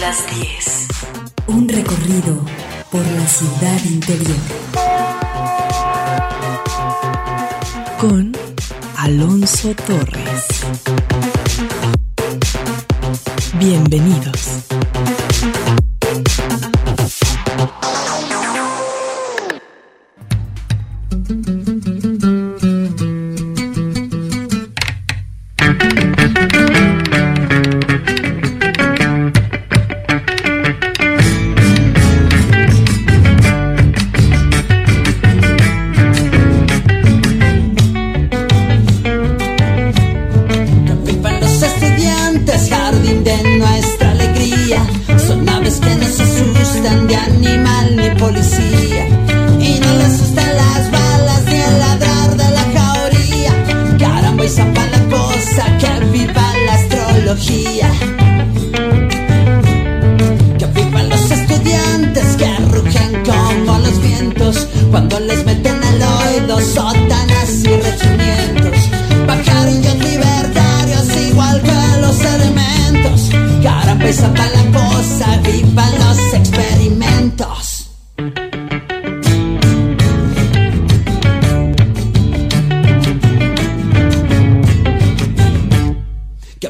las 10. Un recorrido por la ciudad interior. Con Alonso Torres. Bienvenidos.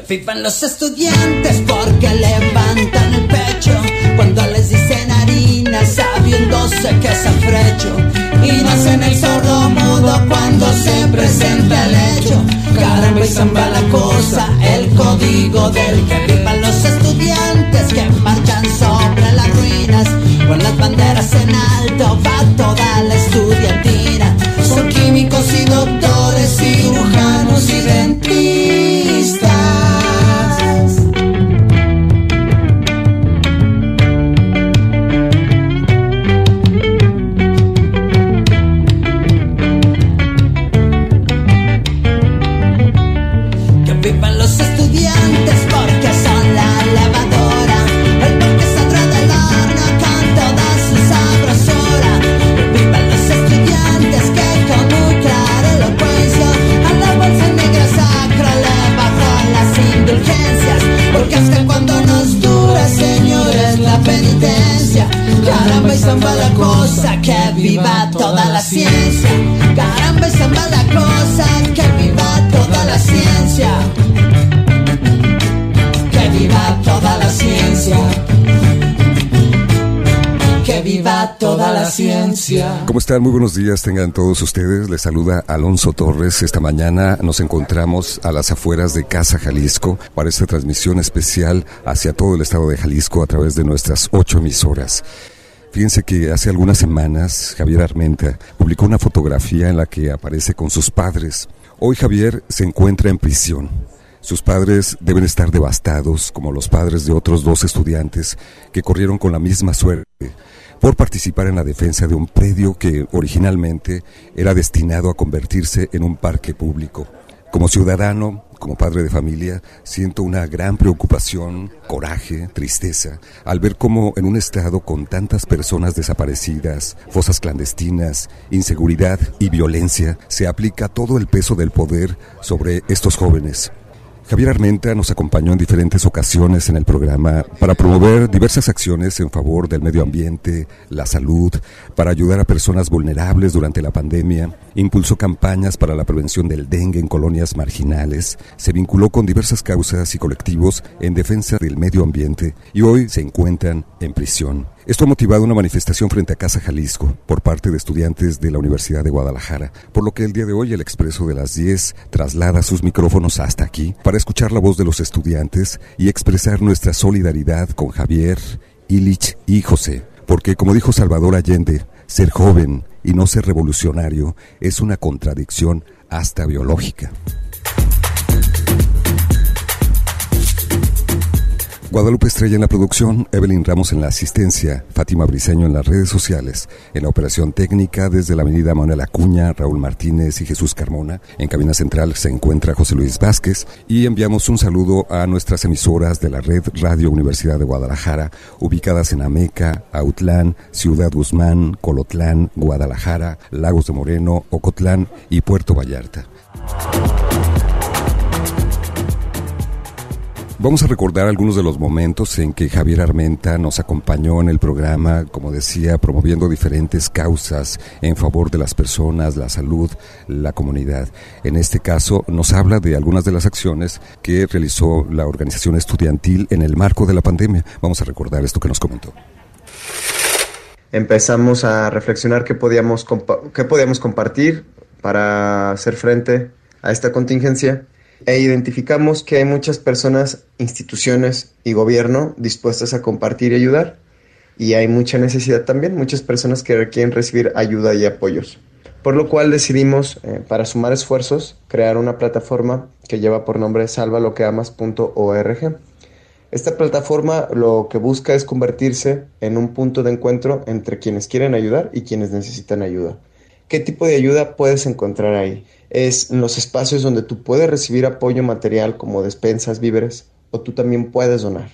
Vivan los estudiantes porque levantan el pecho cuando les dicen harina sabiéndose que es afrecho y no hacen el sordo mudo cuando se presenta el hecho. Caramba y zamba la cosa, el código del que vivan los estudiantes que marchan sobre las ruinas con las banderas en alto va toda la estudiantina. Son químicos y doctores, cirujanos y dentistas. Caramba la cosa, que viva toda la ciencia. Caramba y zamba la cosa, que viva toda la ciencia. Que viva toda la ciencia. Que viva toda la ciencia. ¿Cómo están? Muy buenos días, tengan todos ustedes. Les saluda Alonso Torres. Esta mañana nos encontramos a las afueras de Casa Jalisco para esta transmisión especial hacia todo el estado de Jalisco a través de nuestras ocho emisoras. Fíjense que hace algunas semanas Javier Armenta publicó una fotografía en la que aparece con sus padres. Hoy Javier se encuentra en prisión. Sus padres deben estar devastados, como los padres de otros dos estudiantes que corrieron con la misma suerte por participar en la defensa de un predio que originalmente era destinado a convertirse en un parque público. Como ciudadano, como padre de familia, siento una gran preocupación, coraje, tristeza, al ver cómo en un estado con tantas personas desaparecidas, fosas clandestinas, inseguridad y violencia, se aplica todo el peso del poder sobre estos jóvenes. Javier Armenta nos acompañó en diferentes ocasiones en el programa para promover diversas acciones en favor del medio ambiente, la salud, para ayudar a personas vulnerables durante la pandemia, impulsó campañas para la prevención del dengue en colonias marginales, se vinculó con diversas causas y colectivos en defensa del medio ambiente y hoy se encuentran en prisión. Esto ha motivado una manifestación frente a Casa Jalisco por parte de estudiantes de la Universidad de Guadalajara, por lo que el día de hoy el Expreso de las 10 traslada sus micrófonos hasta aquí para escuchar la voz de los estudiantes y expresar nuestra solidaridad con Javier, Illich y José. Porque como dijo Salvador Allende, ser joven y no ser revolucionario es una contradicción hasta biológica. Guadalupe Estrella en la producción, Evelyn Ramos en la asistencia, Fátima Briseño en las redes sociales, en la operación técnica desde la avenida Manuel Acuña, Raúl Martínez y Jesús Carmona. En cabina central se encuentra José Luis Vázquez y enviamos un saludo a nuestras emisoras de la red Radio Universidad de Guadalajara, ubicadas en Ameca, Autlán, Ciudad Guzmán, Colotlán, Guadalajara, Lagos de Moreno, Ocotlán y Puerto Vallarta. Vamos a recordar algunos de los momentos en que Javier Armenta nos acompañó en el programa, como decía, promoviendo diferentes causas en favor de las personas, la salud, la comunidad. En este caso, nos habla de algunas de las acciones que realizó la organización estudiantil en el marco de la pandemia. Vamos a recordar esto que nos comentó. Empezamos a reflexionar qué podíamos, qué podíamos compartir para hacer frente a esta contingencia e identificamos que hay muchas personas, instituciones y gobierno dispuestas a compartir y ayudar y hay mucha necesidad también, muchas personas que requieren recibir ayuda y apoyos. Por lo cual decidimos, eh, para sumar esfuerzos, crear una plataforma que lleva por nombre salvaloqueamas.org. Esta plataforma lo que busca es convertirse en un punto de encuentro entre quienes quieren ayudar y quienes necesitan ayuda. ¿Qué tipo de ayuda puedes encontrar ahí? Es los espacios donde tú puedes recibir apoyo material como despensas, víveres, o tú también puedes donar.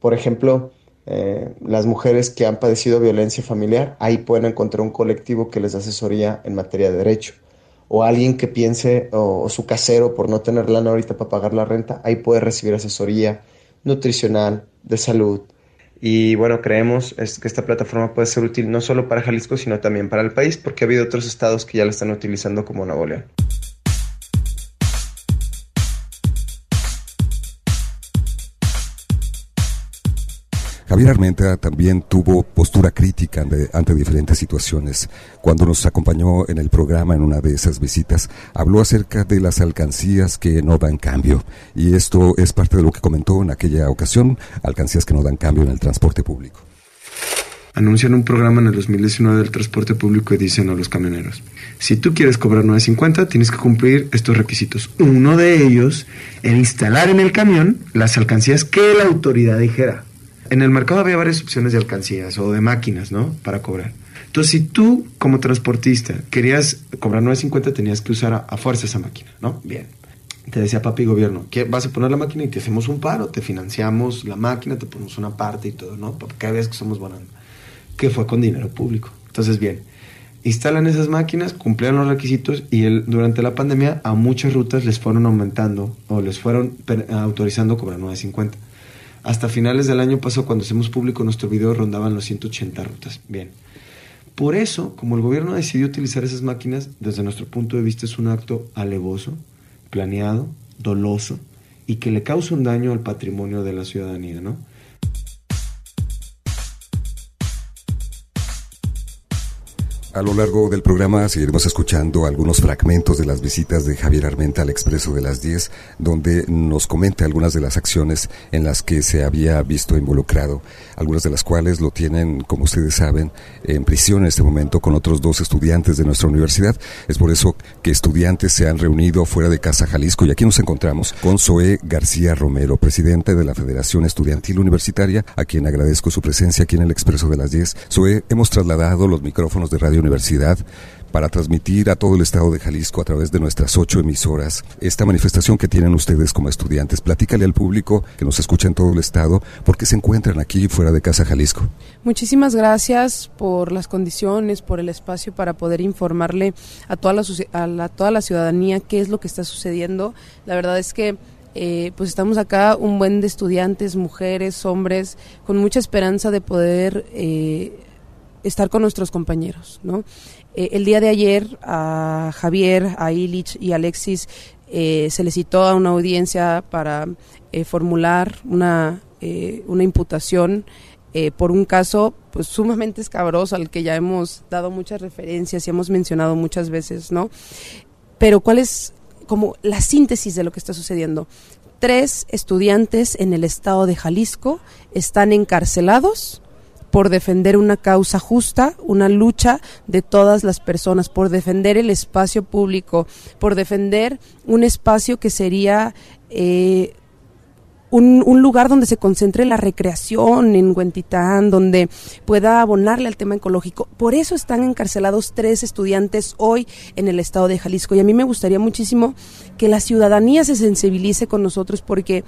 Por ejemplo, eh, las mujeres que han padecido violencia familiar, ahí pueden encontrar un colectivo que les asesoría en materia de derecho. O alguien que piense, o, su casero por no tener lana ahorita para pagar la renta, ahí puede recibir asesoría nutricional, de salud, y bueno, creemos es que esta plataforma puede ser útil no solo para Jalisco, sino también para el país, porque ha habido otros estados que ya la están utilizando como Nuevo León. Javier Armenta también tuvo postura crítica ante, diferentes situaciones. Cuando nos acompañó en el programa en una de esas visitas, habló acerca de las alcancías que no dan cambio. Y esto es parte de lo que comentó en aquella ocasión, alcancías que no dan cambio en el transporte público. Anuncian un programa en el 2019 del transporte público y dicen a los camioneros, si tú quieres cobrar 9.50, tienes que cumplir estos requisitos. Uno de ellos, el instalar en el camión las alcancías que la autoridad dijera. En el mercado había varias opciones de alcancías o de máquinas, ¿no? Para cobrar. Entonces, si tú como transportista querías cobrar 9.50, tenías que usar a, fuerza esa máquina, ¿no? Bien. Te decía papi gobierno, que vas a poner la máquina y te hacemos un paro, te financiamos la máquina, te ponemos una parte y todo, ¿no? Porque cada vez que somos buenos. Que fue con dinero público. Entonces, bien, instalan esas máquinas, cumplieron los requisitos y el, durante la pandemia a muchas rutas les fueron aumentando o les fueron autorizando cobrar 9.50. Hasta finales del año pasado, cuando hacemos público nuestro video, rondaban los 180 rutas. Bien. Por eso, como el gobierno decidió utilizar esas máquinas, desde nuestro punto de vista es un acto alevoso, planeado, doloso y que le causa un daño al patrimonio de la ciudadanía, ¿no? A lo largo del programa seguiremos escuchando algunos fragmentos de las visitas de Javier Armenta al Expreso de las 10, donde nos comenta algunas de las acciones en las que se había visto involucrado, algunas de las cuales lo tienen, como ustedes saben, en prisión en este momento con otros dos estudiantes de nuestra universidad. Es por eso que estudiantes se han reunido fuera de Casa Jalisco y aquí nos encontramos con Zoe García Romero, presidente de la Federación Estudiantil Universitaria, a quien agradezco su presencia aquí en el Expreso de las 10. Zoe, hemos trasladado los micrófonos de Radio Universidad para transmitir a todo el estado de Jalisco a través de nuestras ocho emisoras esta manifestación que tienen ustedes como estudiantes. Platícale al público que nos escucha en todo el estado por qué se encuentran aquí fuera de Casa Jalisco. Muchísimas gracias por las condiciones, por el espacio para poder informarle a toda la, a toda la ciudadanía qué es lo que está sucediendo. La verdad es que eh, pues estamos acá un buen de estudiantes, mujeres, hombres, con mucha esperanza de poder eh, estar con nuestros compañeros, ¿no? Eh, el día de ayer a Javier, a Illich y a Alexis eh, se les citó a una audiencia para eh, formular una, una imputación por un caso pues sumamente escabroso al que ya hemos dado muchas referencias y hemos mencionado muchas veces, ¿no? Pero cuál es como la síntesis de lo que está sucediendo. Tres estudiantes en el estado de Jalisco están encarcelados por defender una causa justa, una lucha de todas las personas, por defender el espacio público, por defender un espacio que sería eh, un, lugar donde se concentre la recreación en Huentitán, donde pueda abonarle al tema ecológico. Por eso están encarcelados tres estudiantes hoy en el estado de Jalisco. Y a mí me gustaría muchísimo que la ciudadanía se sensibilice con nosotros porque...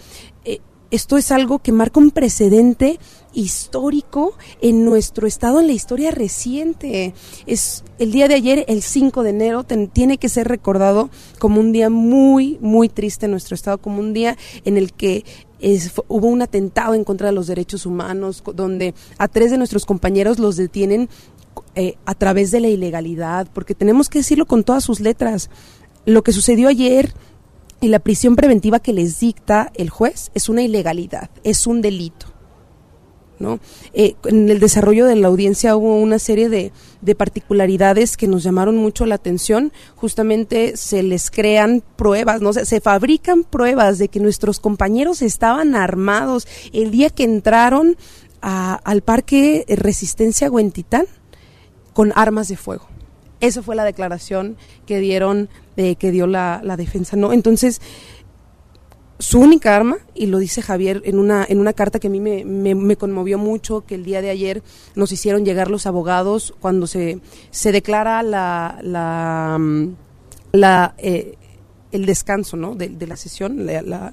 Eh, esto es algo que marca un precedente histórico en nuestro estado, en la historia reciente. Es el día de ayer, el 5 de enero, tiene que ser recordado como un día muy, muy triste en nuestro estado, como un día en el que hubo un atentado en contra de los derechos humanos, donde a tres de nuestros compañeros los detienen eh, a través de la ilegalidad, porque tenemos que decirlo con todas sus letras. Lo que sucedió ayer y la prisión preventiva que les dicta el juez es una ilegalidad, es un delito. ¿no? Eh, en el desarrollo de la audiencia hubo una serie de, de, particularidades que nos llamaron mucho la atención. Justamente se les crean pruebas, ¿no? se, se fabrican pruebas de que nuestros compañeros estaban armados el día que entraron al parque Resistencia Huentitán con armas de fuego. Esa fue la declaración que dieron, eh, que dio la, la, defensa, ¿no? Entonces, su única arma, y lo dice Javier en una, en una carta que a mí me, me, conmovió mucho, que el día de ayer nos hicieron llegar los abogados cuando se, se declara la, la, la eh, el descanso ¿no? de, la sesión, la,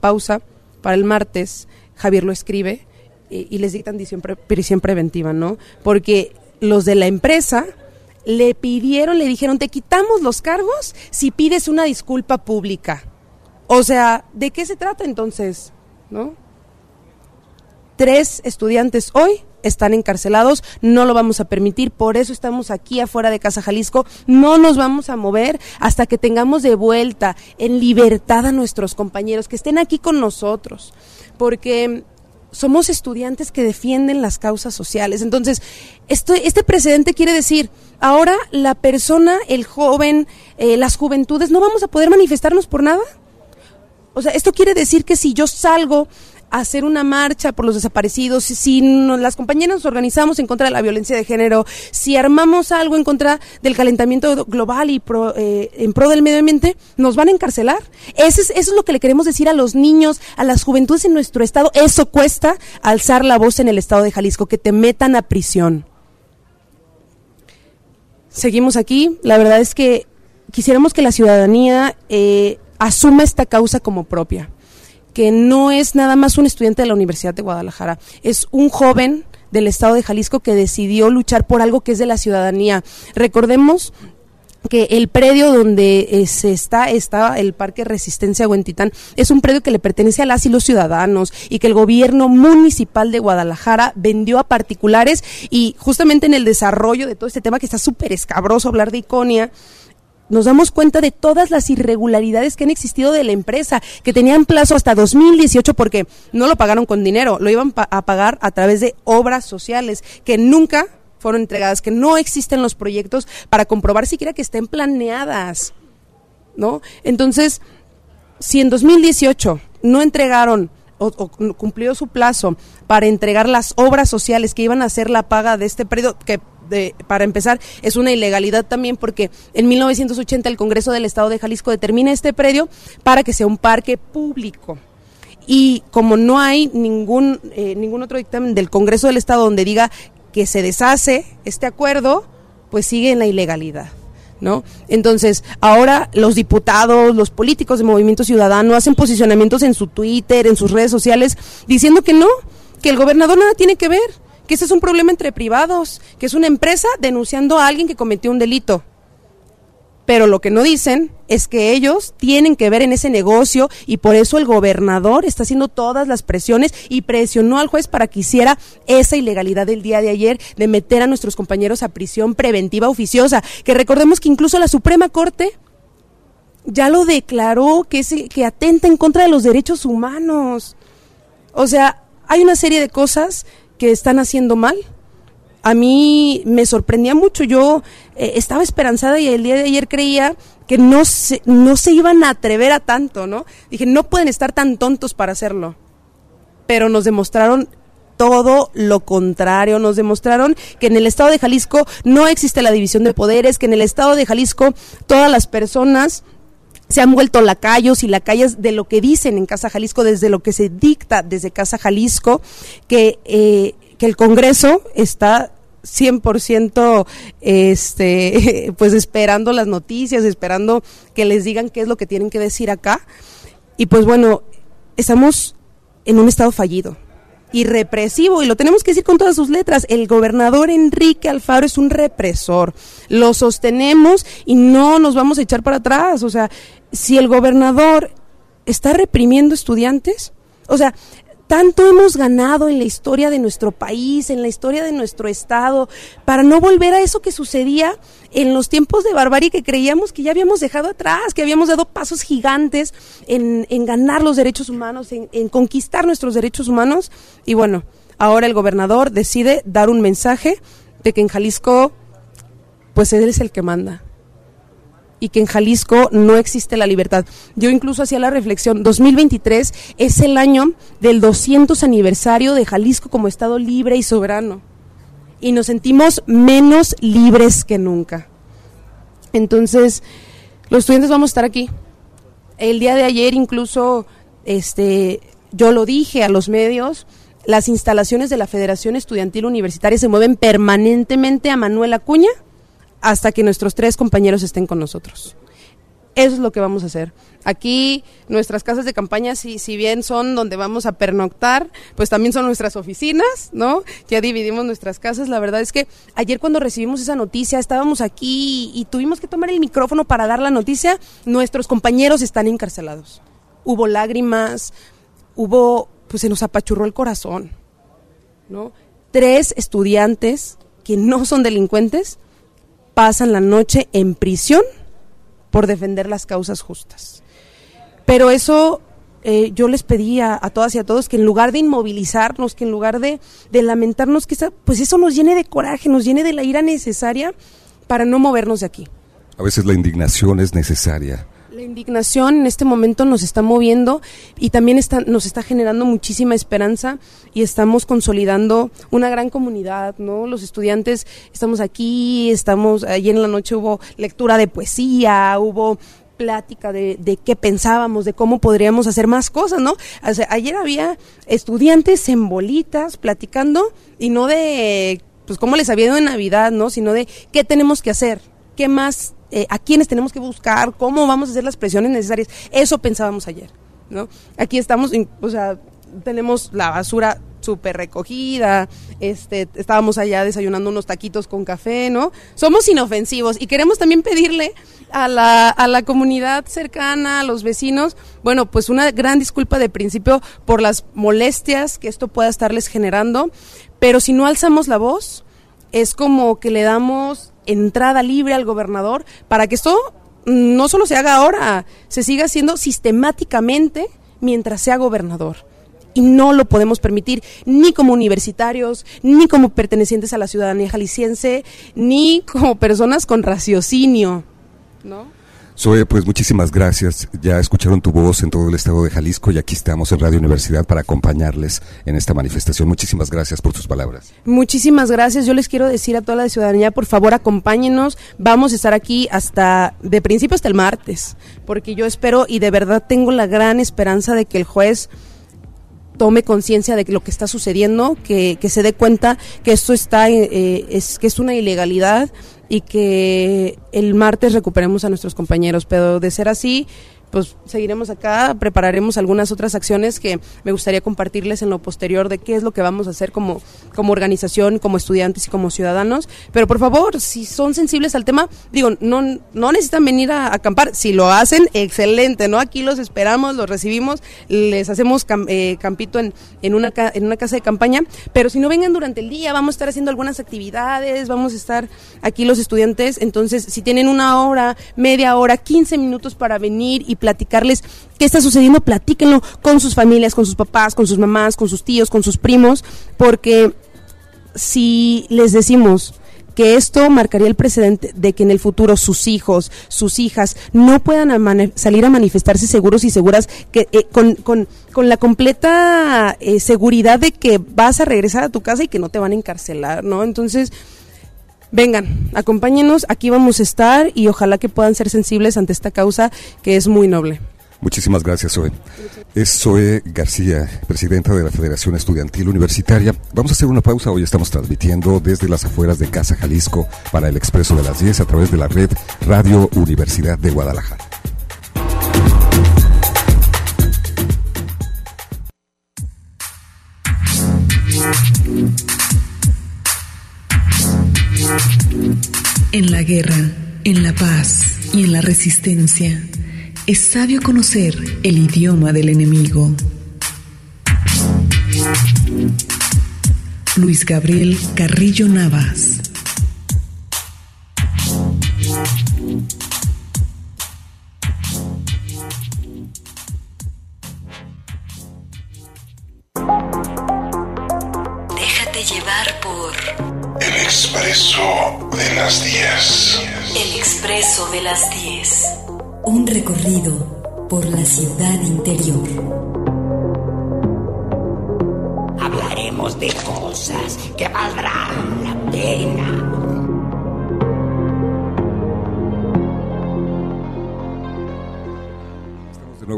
pausa para el martes, Javier lo escribe eh, y les dictan prisión preventiva, ¿no? Porque los de la empresa le pidieron, le dijeron, te quitamos los cargos si pides una disculpa pública. O sea, ¿de qué se trata entonces? ¿No? Tres estudiantes hoy están encarcelados, no lo vamos a permitir, por eso estamos aquí afuera de Casa Jalisco, no nos vamos a mover hasta que tengamos de vuelta en libertad a nuestros compañeros, que estén aquí con nosotros, porque somos estudiantes que defienden las causas sociales. Entonces, este precedente quiere decir, ahora la persona, el joven, eh, las juventudes, no vamos a poder manifestarnos por nada. O sea, esto quiere decir que si yo salgo hacer una marcha por los desaparecidos, si las compañeras nos organizamos en contra de la violencia de género, si armamos algo en contra del calentamiento global y eh, en pro del medio ambiente, nos van a encarcelar. Eso es, eso es lo que le queremos decir a los niños, a las juventudes en nuestro estado. Eso cuesta alzar la voz en el estado de Jalisco, que te metan a prisión. Seguimos aquí. La verdad es que quisiéramos que la ciudadanía eh, asuma esta causa como propia que no es nada más un estudiante de la Universidad de Guadalajara, es un joven del estado de Jalisco que decidió luchar por algo que es de la ciudadanía. Recordemos que el predio donde eh, se está, está el Parque Resistencia Huentitán, es un predio que le pertenece a las y los ciudadanos y que el gobierno municipal de Guadalajara vendió a particulares y justamente en el desarrollo de todo este tema que está súper escabroso hablar de Iconia, nos damos cuenta de todas las irregularidades que han existido de la empresa, que tenían plazo hasta 2018 porque no lo pagaron con dinero, lo iban a pagar a través de obras sociales que nunca fueron entregadas, que no existen los proyectos para comprobar siquiera que estén planeadas, ¿no? Entonces, si en 2018 no entregaron o, cumplió su plazo para entregar las obras sociales que iban a hacer la paga de este periodo, que de, para empezar, es una ilegalidad también porque en 1980 el Congreso del Estado de Jalisco determina este predio para que sea un parque público. Y como no hay ningún, eh, ningún otro dictamen del Congreso del Estado donde diga que se deshace este acuerdo, pues sigue en la ilegalidad. ¿No? Entonces, ahora los diputados, los políticos de Movimiento Ciudadano hacen posicionamientos en su Twitter, en sus redes sociales, diciendo que no, que el gobernador nada tiene que ver, que ese es un problema entre privados, que es una empresa denunciando a alguien que cometió un delito. Pero lo que no dicen es que ellos tienen que ver en ese negocio y por eso el gobernador está haciendo todas las presiones y presionó al juez para que hiciera esa ilegalidad del día de ayer de meter a nuestros compañeros a prisión preventiva oficiosa, que recordemos que incluso la Suprema Corte ya lo declaró que es que atenta en contra de los derechos humanos. O sea, hay una serie de cosas que están haciendo mal. A mí me sorprendía mucho, yo eh, estaba esperanzada y el día de ayer creía que no se, no se iban a atrever a tanto, ¿no? Dije, no pueden estar tan tontos para hacerlo. Pero nos demostraron todo lo contrario. Nos demostraron que en el estado de Jalisco no existe la división de poderes, que en el estado de Jalisco todas las personas se han vuelto lacayos y lacayas de lo que dicen en Casa Jalisco, desde lo que se dicta desde Casa Jalisco, que, eh, que el Congreso está 100% este, pues esperando las noticias, esperando que les digan qué es lo que tienen que decir acá. Y pues bueno, estamos en un estado fallido y represivo, y lo tenemos que decir con todas sus letras. El gobernador Enrique Alfaro es un represor. Lo sostenemos y no nos vamos a echar para atrás. O sea, si el gobernador está reprimiendo estudiantes, O sea, tanto hemos ganado en la historia de nuestro país, en la historia de nuestro estado, para no volver a eso que sucedía en los tiempos de barbarie que creíamos que ya habíamos dejado atrás, que habíamos dado pasos gigantes en, ganar los derechos humanos, en, en conquistar nuestros derechos humanos. Y bueno, ahora el gobernador decide dar un mensaje de que en Jalisco, pues él es el que manda y que en Jalisco no existe la libertad. Yo incluso hacía la reflexión, 2023 es el año del 200 aniversario de Jalisco como Estado libre y soberano. Y nos sentimos menos libres que nunca. Entonces, los estudiantes vamos a estar aquí. El día de ayer incluso este yo lo dije a los medios, las instalaciones de la Federación Estudiantil Universitaria se mueven permanentemente a Manuel Acuña hasta que nuestros tres compañeros estén con nosotros. Eso es lo que vamos a hacer. Aquí nuestras casas de campaña, si, si bien son donde vamos a pernoctar, pues también son nuestras oficinas, ¿no? Ya dividimos nuestras casas. La verdad es que ayer cuando recibimos esa noticia, estábamos aquí y, tuvimos que tomar el micrófono para dar la noticia. Nuestros compañeros están encarcelados. Hubo lágrimas, hubo, pues se nos apachurró el corazón, ¿no? Tres estudiantes que no son delincuentes pasan la noche en prisión por defender las causas justas. Pero eso eh, yo les pedí a, todas y a todos que en lugar de inmovilizarnos, que en lugar de, de lamentarnos, que pues eso nos llene de coraje, nos llene de la ira necesaria para no movernos de aquí. A veces la indignación es necesaria. La indignación en este momento nos está moviendo y también está, nos está generando muchísima esperanza y estamos consolidando una gran comunidad, ¿no? Los estudiantes estamos aquí, estamos, ayer en la noche hubo lectura de poesía, hubo plática de, de, qué pensábamos, de cómo podríamos hacer más cosas, ¿no? Ayer había estudiantes en bolitas platicando y no de, pues, cómo les había ido en Navidad, ¿no? Sino de qué tenemos que hacer, qué más eh, a quiénes tenemos que buscar, cómo vamos a hacer las presiones necesarias. Eso pensábamos ayer, ¿no? Aquí estamos, o sea, tenemos la basura súper recogida, este, estábamos allá desayunando unos taquitos con café, ¿no? Somos inofensivos y queremos también pedirle a la, a la comunidad cercana, a los vecinos, bueno, pues una gran disculpa de principio por las molestias que esto pueda estarles generando, pero si no alzamos la voz, es como que le damos entrada libre al gobernador para que esto no solo se haga ahora, se siga haciendo sistemáticamente mientras sea gobernador. Y no lo podemos permitir ni como universitarios, ni como pertenecientes a la ciudadanía jalisciense, ni como personas con raciocinio. ¿No? Zoe, pues muchísimas gracias. Ya escucharon tu voz en todo el estado de Jalisco y aquí estamos en Radio Universidad para acompañarles en esta manifestación. Muchísimas gracias por tus palabras. Muchísimas gracias. Yo les quiero decir a toda la ciudadanía, por favor, acompáñenos. Vamos a estar aquí hasta, de principio hasta el martes, porque yo espero y de verdad tengo la gran esperanza de que el juez tome conciencia de lo que está sucediendo, que, que, se dé cuenta que esto está, eh, es, que es una ilegalidad y que el martes recuperemos a nuestros compañeros. Pero de ser así, pues seguiremos acá, prepararemos algunas otras acciones que me gustaría compartirles en lo posterior de qué es lo que vamos a hacer como, como organización, como estudiantes y como ciudadanos. Pero por favor, si son sensibles al tema, digo, no, no necesitan venir a, acampar. Si lo hacen, excelente, ¿no? Aquí los esperamos, los recibimos, les hacemos cam, eh, campito en, en, una, en una casa de campaña. Pero si no vengan durante el día, vamos a estar haciendo algunas actividades, vamos a estar aquí los estudiantes. Entonces, si tienen una hora, media hora, 15 minutos para venir y platicarles qué está sucediendo, platíquenlo con sus familias, con sus papás, con sus mamás, con sus tíos, con sus primos, porque si les decimos que esto marcaría el precedente de que en el futuro sus hijos, sus hijas no puedan salir a manifestarse seguros y seguras que eh, con, con, con, la completa eh, seguridad de que vas a regresar a tu casa y que no te van a encarcelar, ¿no? Entonces, vengan, acompáñenos, aquí vamos a estar y ojalá que puedan ser sensibles ante esta causa que es muy noble. Muchísimas gracias, Zoe. Es Zoe García, presidenta de la Federación Estudiantil Universitaria. Vamos a hacer una pausa. Hoy estamos transmitiendo desde las afueras de Casa Jalisco para el Expreso de las 10 a través de la red Radio Universidad de Guadalajara. En la guerra, en la paz y en la resistencia, es sabio conocer el idioma del enemigo. Luis Gabriel Carrillo Navas de las 10. Un recorrido por la ciudad interior. Hablaremos de cosas que valdrán la pena.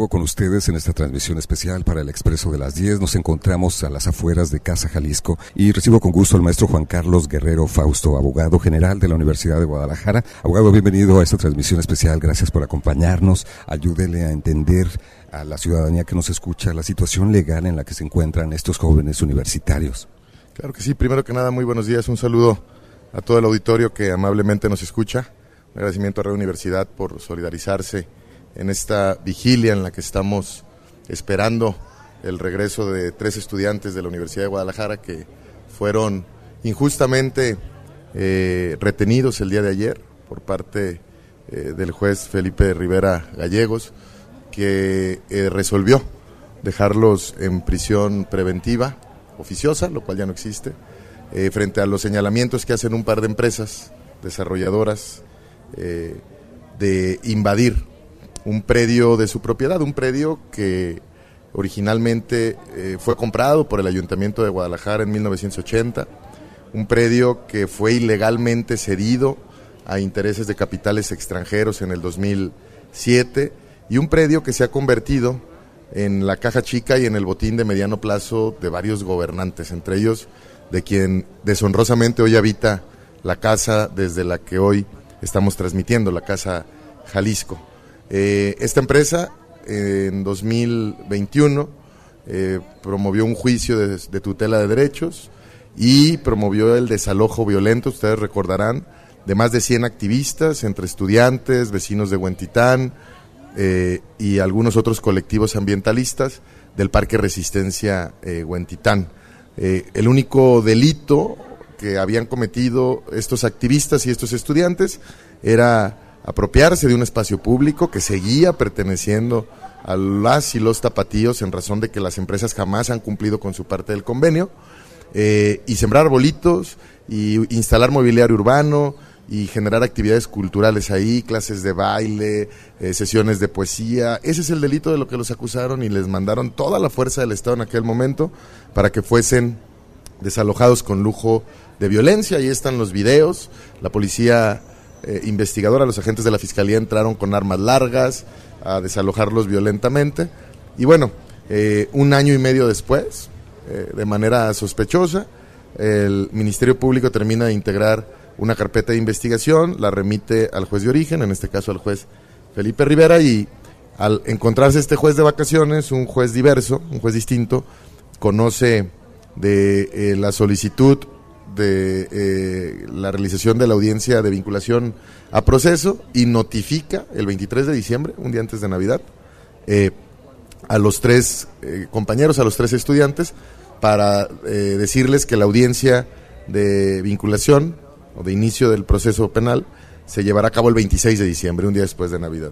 Con ustedes en esta transmisión especial para el Expreso de las 10. Nos encontramos a las afueras de Casa Jalisco y recibo con gusto al maestro Juan Carlos Guerrero Fausto, abogado general de la Universidad de Guadalajara. Abogado, bienvenido a esta transmisión especial. Gracias por acompañarnos. Ayúdele a entender a la ciudadanía que nos escucha la situación legal en la que se encuentran estos jóvenes universitarios. Claro que sí, primero que nada, muy buenos días, un saludo a todo el auditorio que amablemente nos escucha, un agradecimiento a Radio Universidad por solidarizarse en esta vigilia en la que estamos esperando el regreso de tres estudiantes de la Universidad de Guadalajara que fueron injustamente eh, retenidos el día de ayer por parte eh, del juez Felipe Rivera Gallegos, que eh, resolvió dejarlos en prisión preventiva oficiosa, lo cual ya no existe, frente a los señalamientos que hacen un par de empresas desarrolladoras de invadir un predio de su propiedad, un predio que originalmente eh, fue comprado por el Ayuntamiento de Guadalajara en 1980, un predio que fue ilegalmente cedido a intereses de capitales extranjeros en el 2007 y un predio que se ha convertido en la caja chica y en el botín de mediano plazo de varios gobernantes, entre ellos de quien deshonrosamente hoy habita la casa desde la que hoy estamos transmitiendo, la casa Jalisco. Eh, esta empresa eh, en 2021 eh, promovió un juicio de, de tutela de derechos y promovió el desalojo violento, ustedes recordarán, de más de 100 activistas, entre estudiantes, vecinos de Huentitán, y algunos otros colectivos ambientalistas del Parque Resistencia Huentitán. El único delito que habían cometido estos activistas y estos estudiantes era apropiarse de un espacio público que seguía perteneciendo a las y los tapatíos en razón de que las empresas jamás han cumplido con su parte del convenio, eh, y sembrar arbolitos y instalar mobiliario urbano, y generar actividades culturales ahí, clases de baile, eh, sesiones de poesía. Ese es el delito de lo que los acusaron y les mandaron toda la fuerza del Estado en aquel momento para que fuesen desalojados con lujo de violencia. Ahí están los videos. La policía eh, investigadora, los agentes de la fiscalía entraron con armas largas a desalojarlos violentamente. Y bueno, eh, un año y medio después, eh, de manera sospechosa, el Ministerio Público termina de integrar una carpeta de investigación, la remite al juez de origen, en este caso al juez Felipe Rivera, y al encontrarse este juez de vacaciones, un juez diverso, un juez distinto, conoce de la solicitud de eh, la realización de la audiencia de vinculación a proceso y notifica el 23 de diciembre, un día antes de Navidad, eh, a los tres eh, compañeros, a los tres estudiantes, para decirles que la audiencia de vinculación o de inicio del proceso penal se llevará a cabo el 26 de diciembre, un día después de Navidad.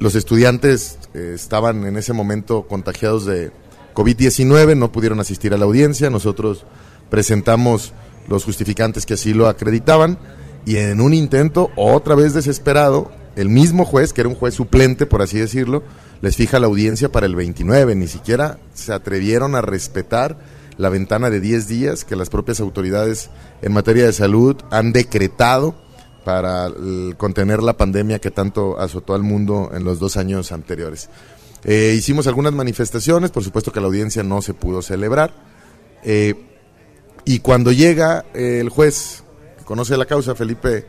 Los estudiantes estaban en ese momento contagiados de COVID-19, no pudieron asistir a la audiencia, nosotros presentamos los justificantes que así lo acreditaban y en un intento otra vez desesperado, el mismo juez, que era un juez suplente por así decirlo, les fija la audiencia para el 29, ni siquiera se atrevieron a respetar la ventana de 10 días que las propias autoridades en materia de salud han decretado para el, contener la pandemia que tanto azotó al mundo en los dos años anteriores. Eh, hicimos algunas manifestaciones, por supuesto que la audiencia no se pudo celebrar. Eh, y cuando llega eh, el juez, que conoce la causa, Felipe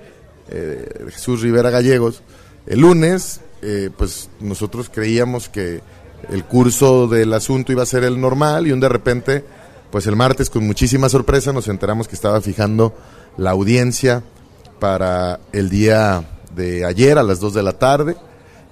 eh, Jesús Rivera Gallegos, el lunes, eh, pues nosotros creíamos que el curso del asunto iba a ser el normal y un de repente, pues el martes con muchísima sorpresa nos enteramos que estaba fijando la audiencia para el día de ayer a las 2 de la tarde.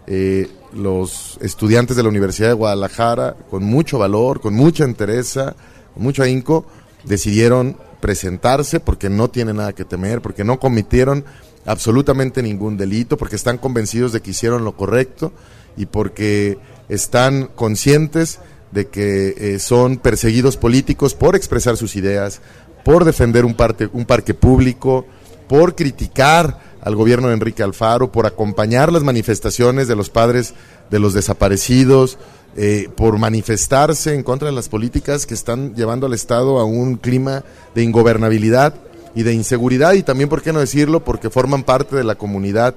Eh, los estudiantes de la Universidad de Guadalajara, con mucho valor, con mucha entereza, con mucho ahínco, decidieron presentarse porque no tienen nada que temer, porque no cometieron absolutamente ningún delito, porque están convencidos de que hicieron lo correcto y porque están conscientes de que eh, son perseguidos políticos por expresar sus ideas, por defender un, un parque público, por criticar al gobierno de Enrique Alfaro, por acompañar las manifestaciones de los padres de los desaparecidos, eh, por manifestarse en contra de las políticas que están llevando al Estado a un clima de ingobernabilidad y de inseguridad y también, ¿por qué no decirlo?, porque forman parte de la comunidad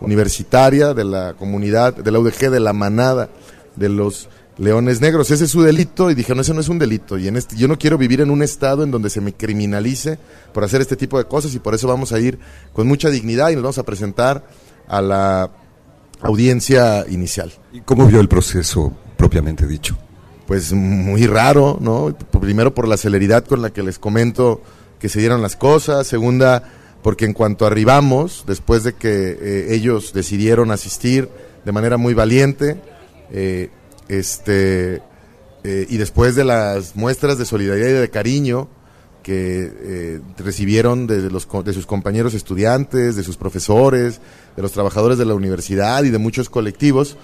universitaria, de la comunidad, de la UDG, de la manada, de los leones negros. Ese es su delito y dije, no, ese no es un delito. Y en este, yo no quiero vivir en un estado en donde se me criminalice por hacer este tipo de cosas y por eso vamos a ir con mucha dignidad y nos vamos a presentar a la audiencia inicial. ¿Y cómo vio el proceso propiamente dicho? Pues muy raro, ¿no? Primero por la celeridad con la que les comento que se dieron las cosas, segunda porque en cuanto arribamos, después de que eh, ellos decidieron asistir de manera muy valiente, eh, este, eh, y después de las muestras de solidaridad y de cariño que recibieron de, los, de sus compañeros estudiantes, de sus profesores, de los trabajadores de la universidad y de muchos colectivos,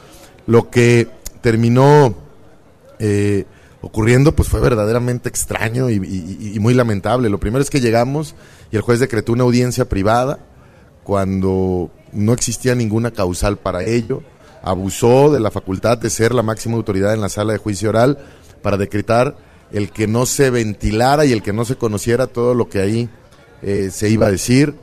lo que terminó ocurriendo, pues fue verdaderamente extraño y, muy lamentable. Lo primero es que llegamos y el juez decretó una audiencia privada cuando no existía ninguna causal para ello. Abusó de la facultad de ser la máxima autoridad en la sala de juicio oral para decretar el que no se ventilara y el que no se conociera todo lo que ahí eh, se iba a decir.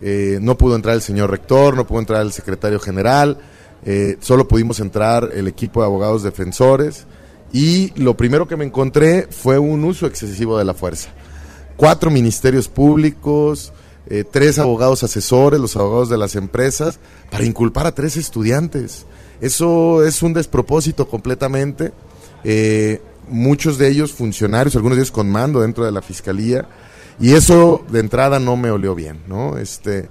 Eh, no pudo entrar el señor rector, no pudo entrar el secretario general, eh, solo pudimos entrar el equipo de abogados defensores y lo primero que me encontré fue un uso excesivo de la fuerza. Cuatro ministerios públicos, eh, tres abogados asesores, los abogados de las empresas, para inculpar a tres estudiantes. Eso es un despropósito completamente. Eh, muchos de ellos funcionarios, algunos de ellos con mando dentro de la fiscalía, y eso de entrada no me olió bien, ¿no? Este,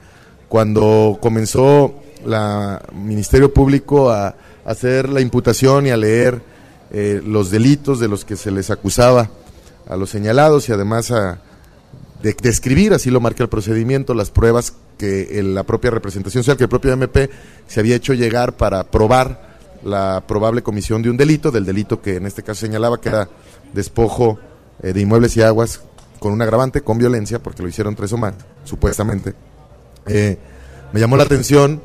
cuando comenzó la Ministerio Público a hacer la imputación y a leer eh, los delitos de los que se les acusaba a los señalados y además a de, describir, así lo marca el procedimiento, las pruebas que la propia representación, sea, que el propio MP se había hecho llegar para probar la probable comisión de un delito, del delito que en este caso señalaba que era despojo eh, de inmuebles y aguas con un agravante, con violencia, porque lo hicieron tres o más, supuestamente. Eh, me llamó la atención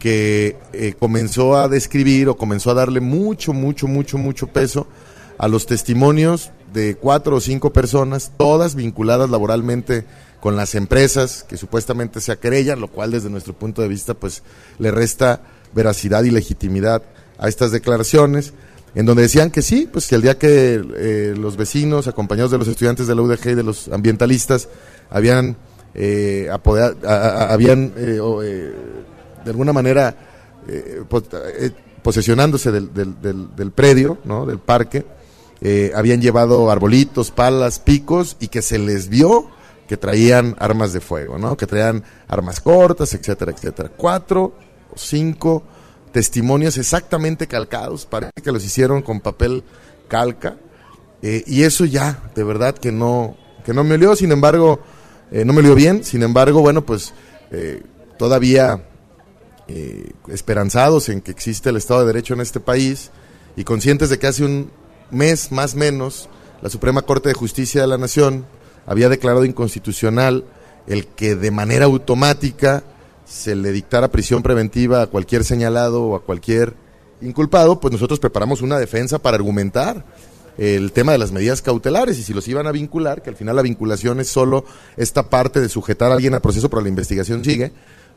que eh, comenzó a describir o comenzó a darle mucho, mucho, mucho, mucho peso a los testimonios de cuatro o cinco personas, todas vinculadas laboralmente con las empresas que supuestamente se querellan, lo cual desde nuestro punto de vista pues le resta veracidad y legitimidad a estas declaraciones, en donde decían que sí, pues que el día que eh, los vecinos, acompañados de los estudiantes de la UDG y de los ambientalistas, habían, eh, habían de alguna manera eh, eh, posesionándose del, del, del, predio, ¿no? del parque, eh, habían llevado arbolitos, palas, picos y que se les vio que traían armas de fuego, ¿no? que traían armas cortas, etcétera, etcétera. Cuatro o cinco testimonios exactamente calcados, parece que los hicieron con papel calca, y eso ya, de verdad que no, que no me olió, sin embargo, no me olió bien, sin embargo, bueno, pues todavía eh, esperanzados en que existe el Estado de Derecho en este país y conscientes de que hace un mes más menos la Suprema Corte de Justicia de la Nación había declarado inconstitucional el que de manera automática se le dictara prisión preventiva a cualquier señalado o a cualquier inculpado, pues nosotros preparamos una defensa para argumentar el tema de las medidas cautelares y si los iban a vincular, que al final la vinculación es solo esta parte de sujetar a alguien a proceso, pero la investigación sigue,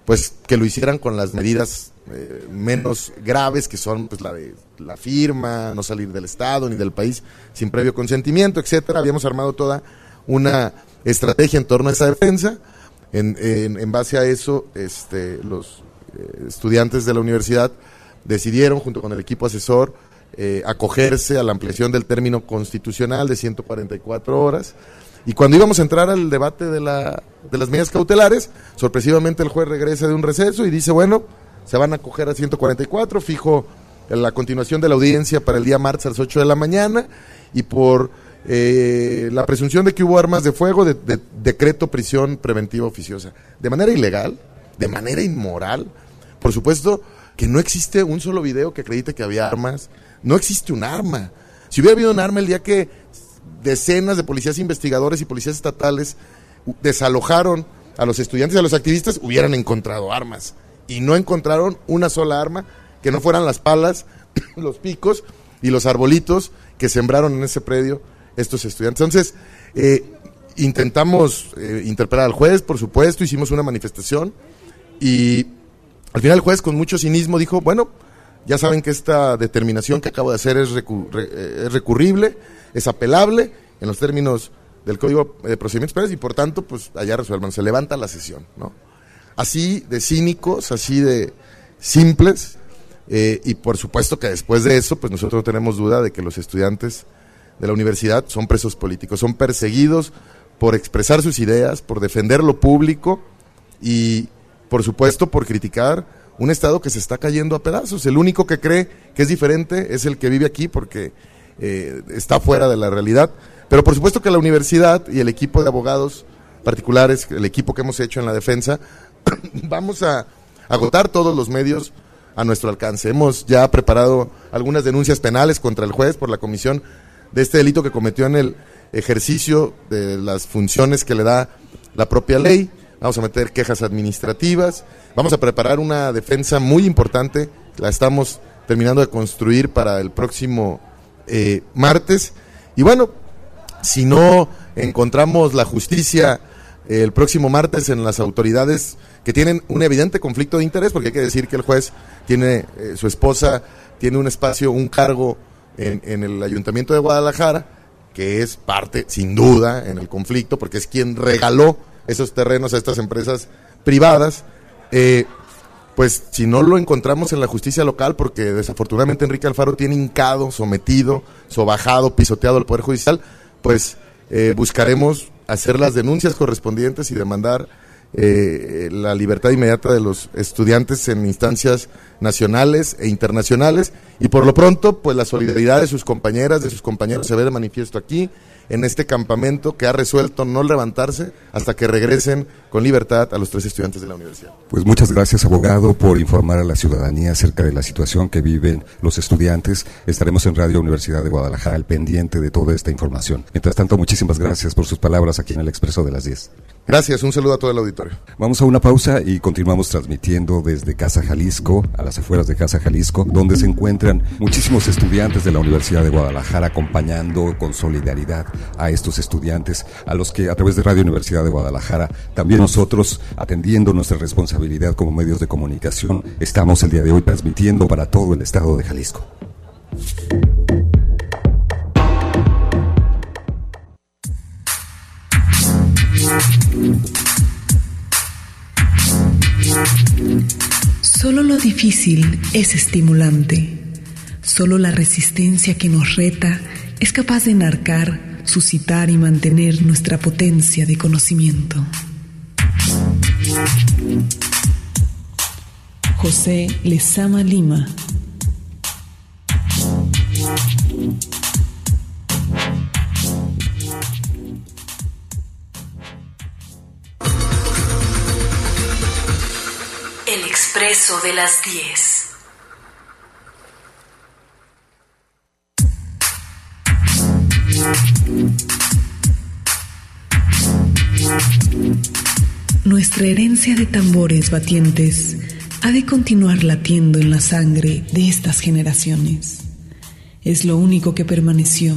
pues que lo hicieran con las medidas eh, menos graves, que son pues la de la firma, no salir del Estado ni del país sin previo consentimiento, etcétera. Habíamos armado toda una estrategia en torno a esa defensa. En, en, base a eso, este, los eh, estudiantes de la universidad decidieron, junto con el equipo asesor, eh, acogerse a la ampliación del término constitucional de 144 horas y cuando íbamos a entrar al debate de, la, de las medidas cautelares, sorpresivamente el juez regresa de un receso y dice, bueno, se van a coger a 144, fijo la continuación de la audiencia para el día martes a las 8 de la mañana y por eh, la presunción de que hubo armas de fuego, de, de- decreto prisión preventiva oficiosa. De manera ilegal, de manera inmoral. Por supuesto que no existe un solo video que acredite que había armas. No existe un arma. Si hubiera habido un arma el día que decenas de policías investigadores y policías estatales desalojaron a los estudiantes y a los activistas, hubieran encontrado armas. Y no encontraron una sola arma que no fueran las palas, los picos y los arbolitos que sembraron en ese predio estos estudiantes. Entonces, eh, intentamos eh, interpelar al juez, por supuesto, hicimos una manifestación y al final el juez con mucho cinismo dijo, bueno, ya saben que esta determinación que acabo de hacer es, recu- re- eh, es recurrible, es apelable en los términos del Código de Procedimientos Penales y por tanto, pues allá resuelvan, se levanta la sesión, ¿no? Así de cínicos, así de simples, eh, y por supuesto que después de eso, pues nosotros no tenemos duda de que los estudiantes de la universidad son presos políticos, son perseguidos por expresar sus ideas, por defender lo público y por supuesto por criticar un Estado que se está cayendo a pedazos. El único que cree que es diferente es el que vive aquí porque eh, está fuera de la realidad. Pero por supuesto que la universidad y el equipo de abogados particulares, el equipo que hemos hecho en la defensa, vamos a agotar todos los medios a nuestro alcance. Hemos ya preparado algunas denuncias penales contra el juez por la comisión de este delito que cometió en el ejercicio de las funciones que le da la propia ley. Vamos a meter quejas administrativas. Vamos a preparar una defensa muy importante. La estamos terminando de construir para el próximo eh, martes. Y bueno, si no encontramos la justicia eh, el próximo martes en las autoridades que tienen un evidente conflicto de interés, porque hay que decir que el juez tiene, eh, su esposa tiene un espacio, un cargo en, en el Ayuntamiento de Guadalajara, que es parte, sin duda, en el conflicto, porque es quien regaló esos terrenos a estas empresas privadas. Eh, pues si no lo encontramos en la justicia local, porque desafortunadamente Enrique Alfaro tiene hincado, sometido, sobajado, pisoteado al Poder Judicial, pues eh, buscaremos hacer las denuncias correspondientes y demandar eh, la libertad inmediata de los estudiantes en instancias nacionales e internacionales y por lo pronto pues la solidaridad de sus compañeras, de sus compañeros se ve de manifiesto aquí en este campamento que ha resuelto no levantarse hasta que regresen con libertad a los tres estudiantes de la universidad. Pues muchas gracias, abogado, por informar a la ciudadanía acerca de la situación que viven los estudiantes. Estaremos en Radio Universidad de Guadalajara al pendiente de toda esta información. Mientras tanto, muchísimas gracias por sus palabras aquí en el Expreso de las 10. Gracias, un saludo a todo el auditorio. Vamos a una pausa y continuamos transmitiendo desde Casa Jalisco, a las afueras de Casa Jalisco, donde se encuentran muchísimos estudiantes de la Universidad de Guadalajara acompañando con solidaridad a estos estudiantes, a los que a través de Radio Universidad de Guadalajara, también nosotros atendiendo nuestra responsabilidad como medios de comunicación, estamos el día de hoy transmitiendo para todo el estado de Jalisco. Solo lo difícil es estimulante. Solo la resistencia que nos reta es capaz de enarcar, suscitar y mantener nuestra potencia de conocimiento. José Lezama Lima. El expreso de las 10. Nuestra herencia de tambores batientes ha de continuar latiendo en la sangre de estas generaciones. Es lo único que permaneció,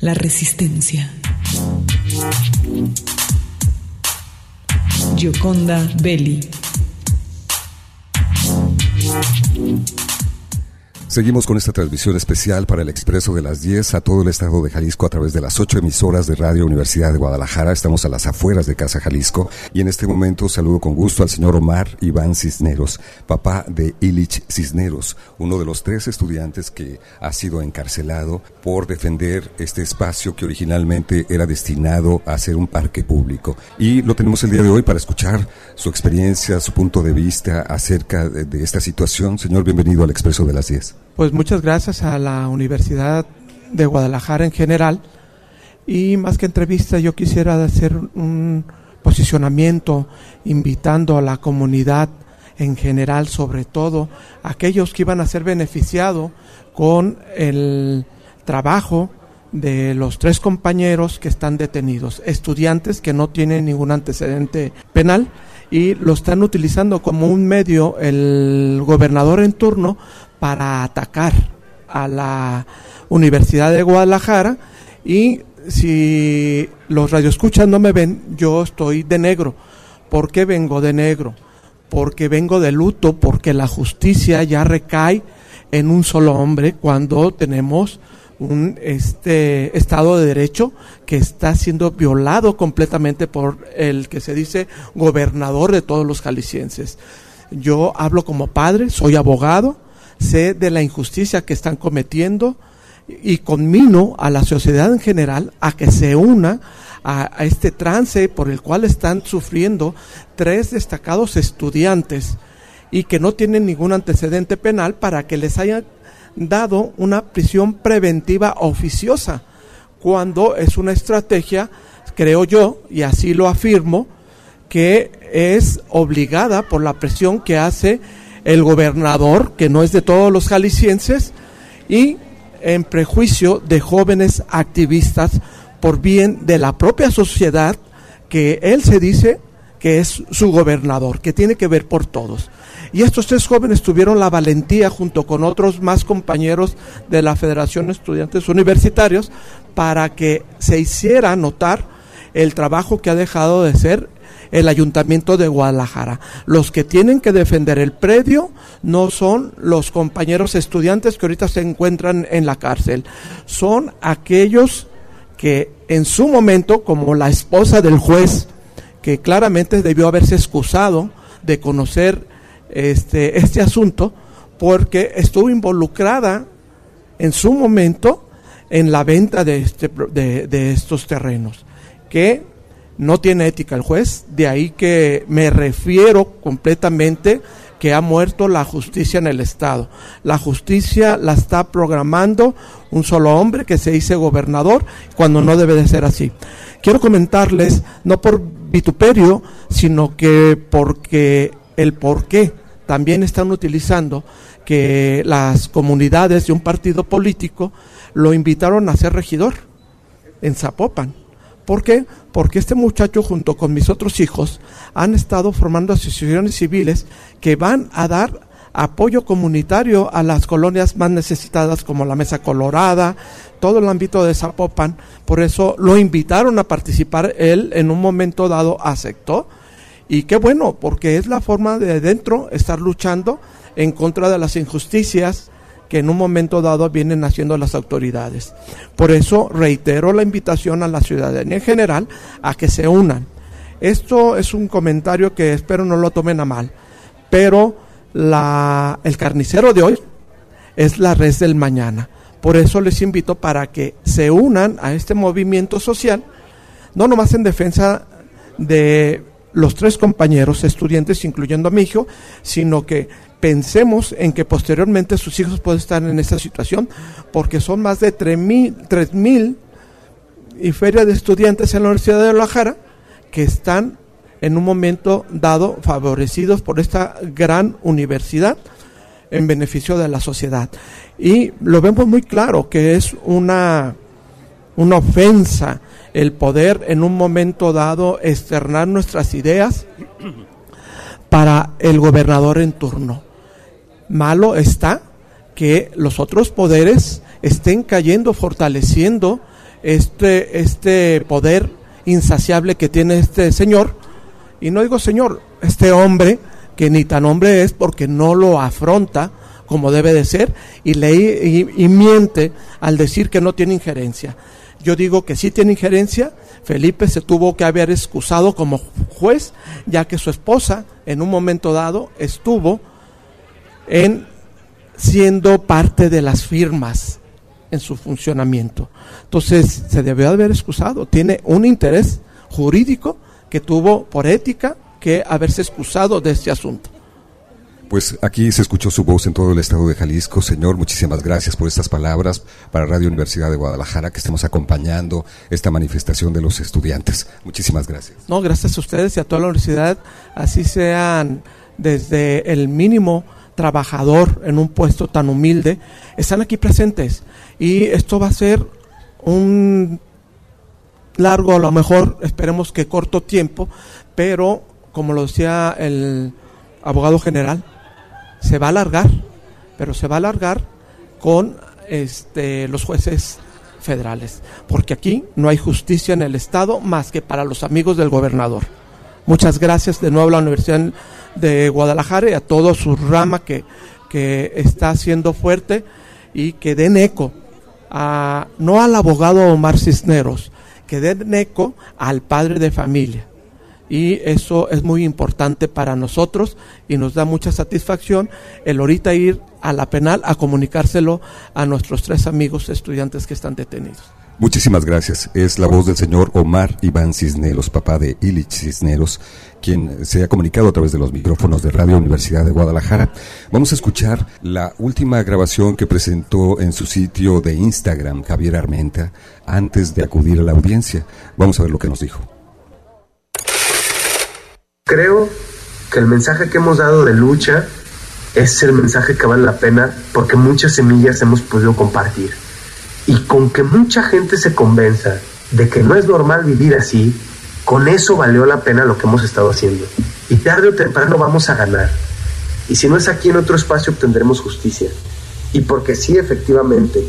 la resistencia. Gioconda Belli. Seguimos con esta transmisión especial para el Expreso de las 10 a todo el estado de Jalisco a través de las ocho emisoras de Radio Universidad de Guadalajara. Estamos a las afueras de Casa Jalisco y en este momento saludo con gusto al señor Omar Iván Cisneros, papá de Illich Cisneros, uno de los tres estudiantes que ha sido encarcelado por defender este espacio que originalmente era destinado a ser un parque público. Y lo tenemos el día de hoy para escuchar su experiencia, su punto de vista acerca de, de esta situación. Señor, bienvenido al Expreso de las 10. Pues muchas gracias a la Universidad de Guadalajara en general. Y más que entrevista, yo quisiera hacer un posicionamiento invitando a la comunidad en general, sobre todo aquellos que iban a ser beneficiados con el trabajo de los tres compañeros que están detenidos, estudiantes que no tienen ningún antecedente penal y lo están utilizando como un medio el gobernador en turno para atacar a la Universidad de Guadalajara y si los radioescuchas no me ven, yo estoy de negro. ¿Por qué vengo de negro? Porque vengo de luto, porque la justicia ya recae en un solo hombre cuando tenemos un este estado de derecho que está siendo violado completamente por el que se dice gobernador de todos los jaliscienses. Yo hablo como padre, soy abogado, sé de la injusticia que están cometiendo y conmino a la sociedad en general a que se una a, este trance por el cual están sufriendo tres destacados estudiantes y que no tienen ningún antecedente penal para que les hayan dado una prisión preventiva oficiosa, cuando es una estrategia, creo yo, y así lo afirmo, que es obligada por la presión que hace el gobernador, que no es de todos los jaliscienses, y en prejuicio de jóvenes activistas por bien de la propia sociedad que él se dice que es su gobernador, que tiene que ver por todos. Y estos tres jóvenes tuvieron la valentía, junto con otros más compañeros de la Federación de Estudiantes Universitarios, para que se hiciera notar el trabajo que ha dejado de ser el Ayuntamiento de Guadalajara. Los que tienen que defender el predio no son los compañeros estudiantes que ahorita se encuentran en la cárcel, son aquellos que en su momento, como la esposa del juez, que claramente debió haberse excusado de conocer este, este asunto porque estuvo involucrada en su momento en la venta de, este, de, de estos terrenos, que no tiene ética el juez, de ahí que me refiero completamente que ha muerto la justicia en el Estado. La justicia la está programando un solo hombre que se dice gobernador cuando no debe de ser así. Quiero comentarles, no por vituperio, sino que porque el por qué también están utilizando que las comunidades de un partido político lo invitaron a ser regidor en Zapopan. ¿Por qué? Porque este muchacho junto con mis otros hijos han estado formando asociaciones civiles que van a dar apoyo comunitario a las colonias más necesitadas como la Mesa Colorada, todo el ámbito de Zapopan. Por eso lo invitaron a participar. Él en un momento dado aceptó y qué bueno, porque es la forma de dentro estar luchando en contra de las injusticias que en un momento dado vienen haciendo las autoridades. Por eso reitero la invitación a la ciudadanía en general a que se unan. Esto es un comentario que espero no lo tomen a mal, pero la, el carnicero de hoy es la red del mañana. Por eso les invito para que se unan a este movimiento social, no nomás en defensa de los tres compañeros estudiantes, incluyendo a mi hijo, sino que pensemos en que posteriormente sus hijos pueden estar en esta situación, porque son más de tres mil y feria de estudiantes en la Universidad de Guadalajara que están en un momento dado favorecidos por esta gran universidad en beneficio de la sociedad. Y lo vemos muy claro que es una, una ofensa el poder en un momento dado externar nuestras ideas para el gobernador en turno. Malo está que los otros poderes estén cayendo, fortaleciendo este, este poder insaciable que tiene este señor. Y no digo señor, este hombre, que ni tan hombre es porque no lo afronta como debe de ser y, le, y miente al decir que no tiene injerencia. Yo digo que sí tiene injerencia. Felipe se tuvo que haber excusado como juez, ya que su esposa en un momento dado estuvo en siendo parte de las firmas en su funcionamiento. Entonces se debió haber excusado. Tiene un interés jurídico que tuvo por ética que haberse excusado de este asunto. Pues aquí se escuchó su voz en todo el estado de Jalisco. Señor, muchísimas gracias por estas palabras para Radio Universidad de Guadalajara, que estemos acompañando esta manifestación de los estudiantes. Muchísimas gracias. No, gracias a ustedes y a toda la universidad. Así sean desde el mínimo trabajador en un puesto tan humilde, están aquí presentes. Y esto va a ser un largo, a lo mejor esperemos que corto tiempo, pero como lo decía el abogado general, se va a alargar, pero se va a alargar con este, los jueces federales, porque aquí no hay justicia en el Estado más que para los amigos del gobernador. Muchas gracias de nuevo a la Universidad de Guadalajara y a todo su rama que, que está haciendo fuerte y que den eco a, no al abogado Omar Cisneros, que den eco al padre de familia. Y eso es muy importante para nosotros y nos da mucha satisfacción el ahorita ir a la penal a comunicárselo a nuestros tres amigos estudiantes que están detenidos. Muchísimas gracias. Es la voz del señor Omar Iván Cisneros, papá de Illich Cisneros, quien se ha comunicado a través de los micrófonos de Radio Universidad de Guadalajara. Vamos a escuchar la última grabación que presentó en su sitio de Instagram Javier Armenta antes de acudir a la audiencia. Vamos a ver lo que nos dijo. Creo que el mensaje que hemos dado de lucha es el mensaje que vale la pena porque muchas semillas hemos podido compartir y con que mucha gente se convenza de que no es normal vivir así, con eso valió la pena lo que hemos estado haciendo. Y tarde o temprano vamos a ganar. Y si no es aquí en otro espacio obtendremos justicia. Y porque sí, efectivamente,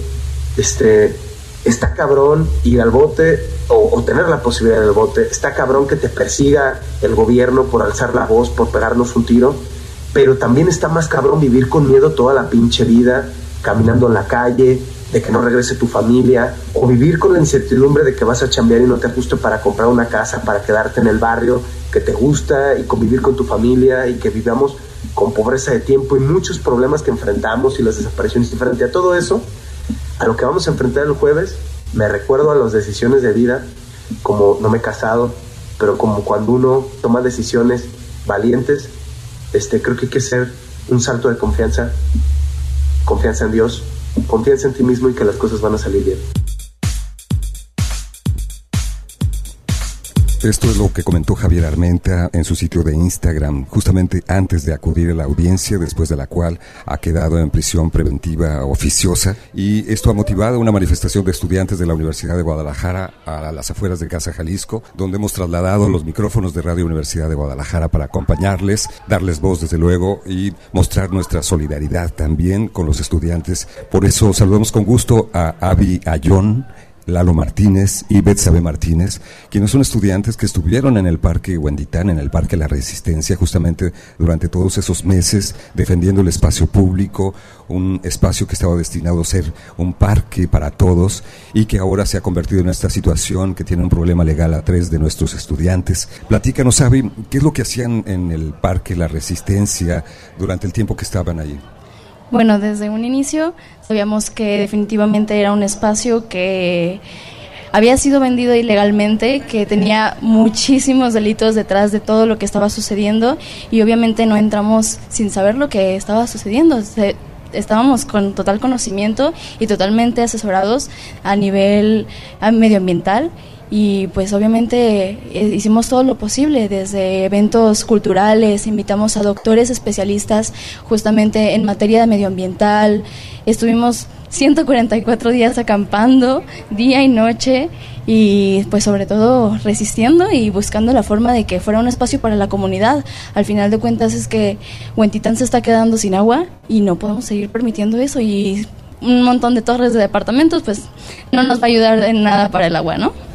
este, está cabrón ir al bote o, o, tener la posibilidad del bote, está cabrón que te persiga el gobierno por alzar la voz, por pegarnos un tiro, pero también está más cabrón vivir con miedo toda la pinche vida, caminando en la calle, de que no regrese tu familia, o vivir con la incertidumbre de que vas a chambear y no te ajuste para comprar una casa, para quedarte en el barrio que te gusta y convivir con tu familia y que vivamos con pobreza de tiempo y muchos problemas que enfrentamos y las desapariciones. Y frente a todo eso, a lo que vamos a enfrentar el jueves, me recuerdo a las decisiones de vida, como no me he casado, pero como cuando uno toma decisiones valientes, este, creo que hay que ser un salto de confianza, confianza en Dios, confianza en ti mismo y que las cosas van a salir bien. Esto es lo que comentó Javier Armenta en su sitio de Instagram, justamente antes de acudir a la audiencia, después de la cual ha quedado en prisión preventiva oficiosa. Y esto ha motivado una manifestación de estudiantes de la Universidad de Guadalajara a las afueras de Casa Jalisco, donde hemos trasladado los micrófonos de Radio Universidad de Guadalajara para acompañarles, darles voz desde luego y mostrar nuestra solidaridad también con los estudiantes. Por eso saludamos con gusto a Avi Ayón, Lalo Martínez y Betsabe Martínez, quienes son estudiantes que estuvieron en el Parque Huenditán, en el Parque La Resistencia, justamente durante todos esos meses, defendiendo el espacio público, un espacio que estaba destinado a ser un parque para todos y que ahora se ha convertido en esta situación que tiene un problema legal a tres de nuestros estudiantes. Platícanos, Avi, ¿qué es lo que hacían en el Parque La Resistencia durante el tiempo que estaban allí? Bueno, desde un inicio sabíamos que definitivamente era un espacio que había sido vendido ilegalmente, que tenía muchísimos delitos detrás de todo lo que estaba sucediendo y obviamente no entramos sin saber lo que estaba sucediendo. estábamos con total conocimiento y totalmente asesorados a nivel medioambiental y pues obviamente eh, hicimos todo lo posible, desde eventos culturales, invitamos a doctores especialistas justamente en materia de medioambiental, estuvimos 144 días acampando día y noche y pues sobre todo resistiendo y buscando la forma de que fuera un espacio para la comunidad. Al final de cuentas es que Huentitán se está quedando sin agua y no podemos seguir permitiendo eso y un montón de torres de departamentos pues no nos va a ayudar en nada para el agua, ¿no?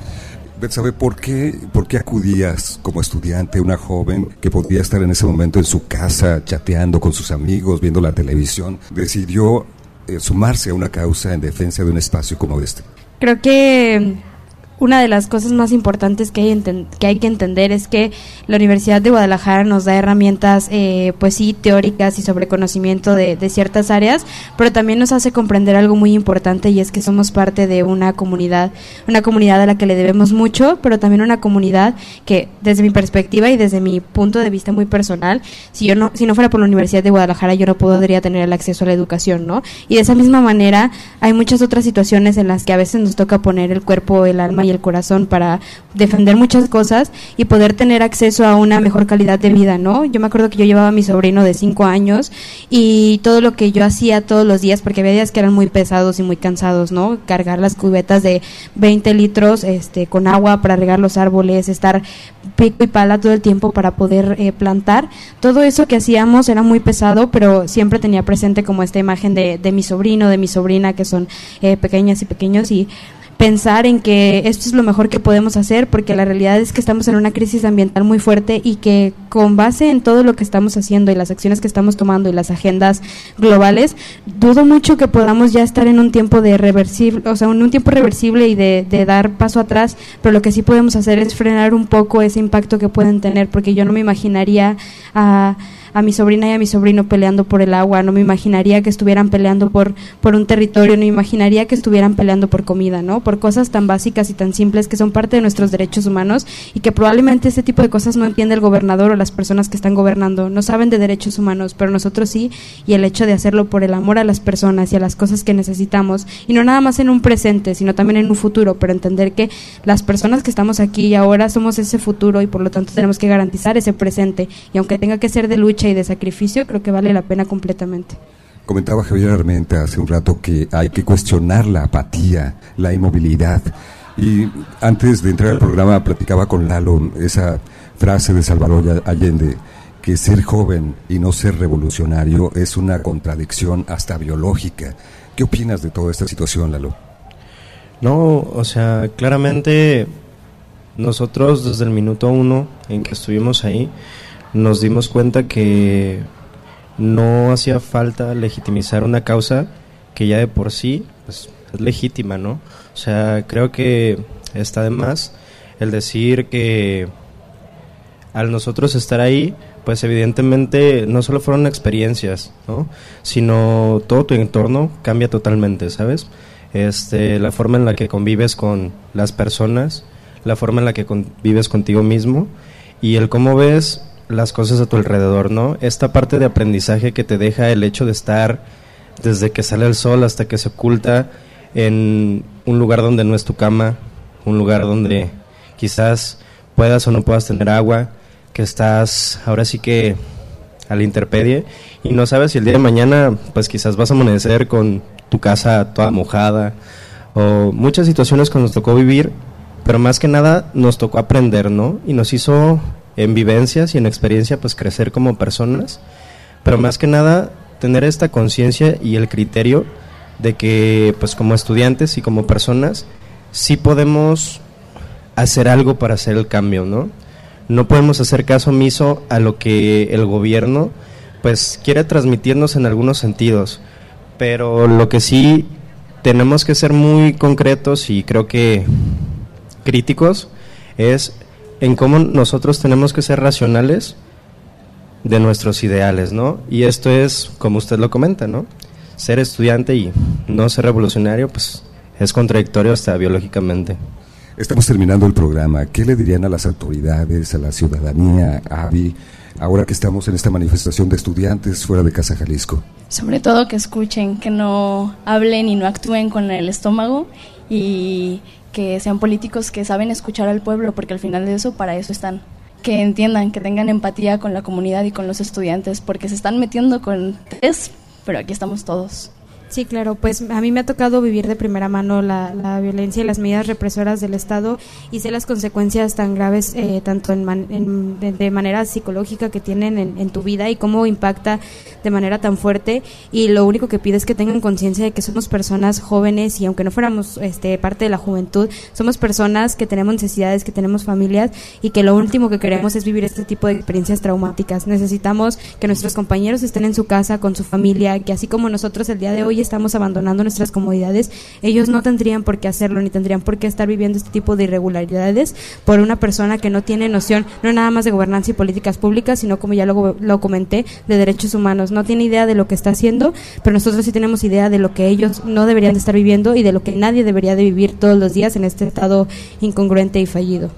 Sabe ¿por qué, ¿por qué acudías como estudiante, una joven que podía estar en ese momento en su casa chateando con sus amigos, viendo la televisión, decidió eh, sumarse a una causa en defensa de un espacio como este? Creo que una de las cosas más importantes que hay, que hay que entender es que la Universidad de Guadalajara nos da herramientas, eh, pues sí, teóricas y sobre conocimiento de, ciertas áreas, pero también nos hace comprender algo muy importante y es que somos parte de una comunidad, una comunidad a la que le debemos mucho, pero también una comunidad que, desde mi perspectiva y desde mi punto de vista muy personal, si yo no, si no fuera por la Universidad de Guadalajara, yo no podría tener el acceso a la educación, ¿no? Y de esa misma manera, hay muchas otras situaciones en las que a veces nos toca poner el cuerpo, el alma y el corazón para defender muchas cosas y poder tener acceso a una mejor calidad de vida, ¿no? Yo me acuerdo que yo llevaba a mi sobrino de cinco años y todo lo que yo hacía todos los días, porque había días que eran muy pesados y muy cansados, ¿no? Cargar las cubetas de 20 litros este, con agua para regar los árboles, estar pico y pala todo el tiempo para poder eh, plantar. Todo eso que hacíamos era muy pesado, pero siempre tenía presente como esta imagen de, de mi sobrino, de mi sobrina, que son eh, pequeñas y pequeños y pensar en que esto es lo mejor que podemos hacer, porque la realidad es que estamos en una crisis ambiental muy fuerte y que con base en todo lo que estamos haciendo y las acciones que estamos tomando y las agendas globales, dudo mucho que podamos ya estar en un tiempo de reversible, o sea, en un tiempo reversible y de, de dar paso atrás, pero lo que sí podemos hacer es frenar un poco ese impacto que pueden tener, porque yo no me imaginaría a a mi sobrina y a mi sobrino peleando por el agua, no me imaginaría que estuvieran peleando por, por un territorio, no me imaginaría que estuvieran peleando por comida, ¿no? Por cosas tan básicas y tan simples que son parte de nuestros derechos humanos y que probablemente este tipo de cosas no entiende el gobernador o las personas que están gobernando, no saben de derechos humanos, pero nosotros sí, y el hecho de hacerlo por el amor a las personas y a las cosas que necesitamos, y no nada más en un presente, sino también en un futuro, pero entender que las personas que estamos aquí y ahora somos ese futuro y por lo tanto tenemos que garantizar ese presente, y aunque tenga que ser de lucha, y de sacrificio, creo que vale la pena completamente. Comentaba Javier Armenta hace un rato que hay que cuestionar la apatía, la inmovilidad. Y antes de entrar al programa platicaba con Lalo esa frase de Salvador Allende, que ser joven y no ser revolucionario es una contradicción hasta biológica. ¿Qué opinas de toda esta situación, Lalo? No, o sea, claramente nosotros desde el minuto uno en que estuvimos ahí, nos dimos cuenta que no hacía falta legitimizar una causa que ya de por sí pues, es legítima, ¿no? O sea, creo que está de más el decir que al nosotros estar ahí, pues evidentemente no solo fueron experiencias, ¿no? Sino todo tu entorno cambia totalmente, ¿sabes? Este, la forma en la que convives con las personas, la forma en la que convives contigo mismo y el cómo ves las cosas a tu alrededor, ¿no? Esta parte de aprendizaje que te deja el hecho de estar desde que sale el sol hasta que se oculta en un lugar donde no es tu cama, un lugar donde quizás puedas o no puedas tener agua, que estás ahora sí que a la interpedie y no sabes si el día de mañana pues quizás vas a amanecer con tu casa toda mojada o muchas situaciones que nos tocó vivir, pero más que nada nos tocó aprender, ¿no? Y nos hizo en vivencias y en experiencia pues crecer como personas, pero más que nada tener esta conciencia y el criterio de que pues como estudiantes y como personas sí podemos hacer algo para hacer el cambio, ¿no? No podemos hacer caso omiso a lo que el gobierno pues quiere transmitirnos en algunos sentidos, pero lo que sí tenemos que ser muy concretos y creo que críticos es en cómo nosotros tenemos que ser racionales de nuestros ideales, ¿no? Y esto es, como usted lo comenta, ¿no? Ser estudiante y no ser revolucionario, pues es contradictorio hasta biológicamente. Estamos terminando el programa. ¿Qué le dirían a las autoridades, a la ciudadanía, a AVI, ahora que estamos en esta manifestación de estudiantes fuera de Casa Jalisco? Sobre todo que escuchen, que no hablen y no actúen con el estómago y que sean políticos que saben escuchar al pueblo, porque al final de eso, para eso están. Que entiendan, que tengan empatía con la comunidad y con los estudiantes, porque se están metiendo con tres, pero aquí estamos todos. Sí, claro, pues a mí me ha tocado vivir de primera mano la, la violencia y las medidas represoras del Estado y sé las consecuencias tan graves, eh, tanto en, de, manera psicológica que tienen en, tu vida y cómo impacta de manera tan fuerte. Y lo único que pido es que tengan conciencia de que somos personas jóvenes y aunque no fuéramos este, parte de la juventud, somos personas que tenemos necesidades, que tenemos familias y que lo último que queremos es vivir este tipo de experiencias traumáticas. Necesitamos que nuestros compañeros estén en su casa con su familia, que así como nosotros el día de hoy estamos abandonando nuestras comodidades, ellos no tendrían por qué hacerlo, ni tendrían por qué estar viviendo este tipo de irregularidades por una persona que no tiene noción, no nada más de gobernanza y políticas públicas, sino como ya lo, lo comenté, de derechos humanos. No tiene idea de lo que está haciendo, pero nosotros sí tenemos idea de lo que ellos no deberían de estar viviendo y de lo que nadie debería de vivir todos los días en este estado incongruente y fallido.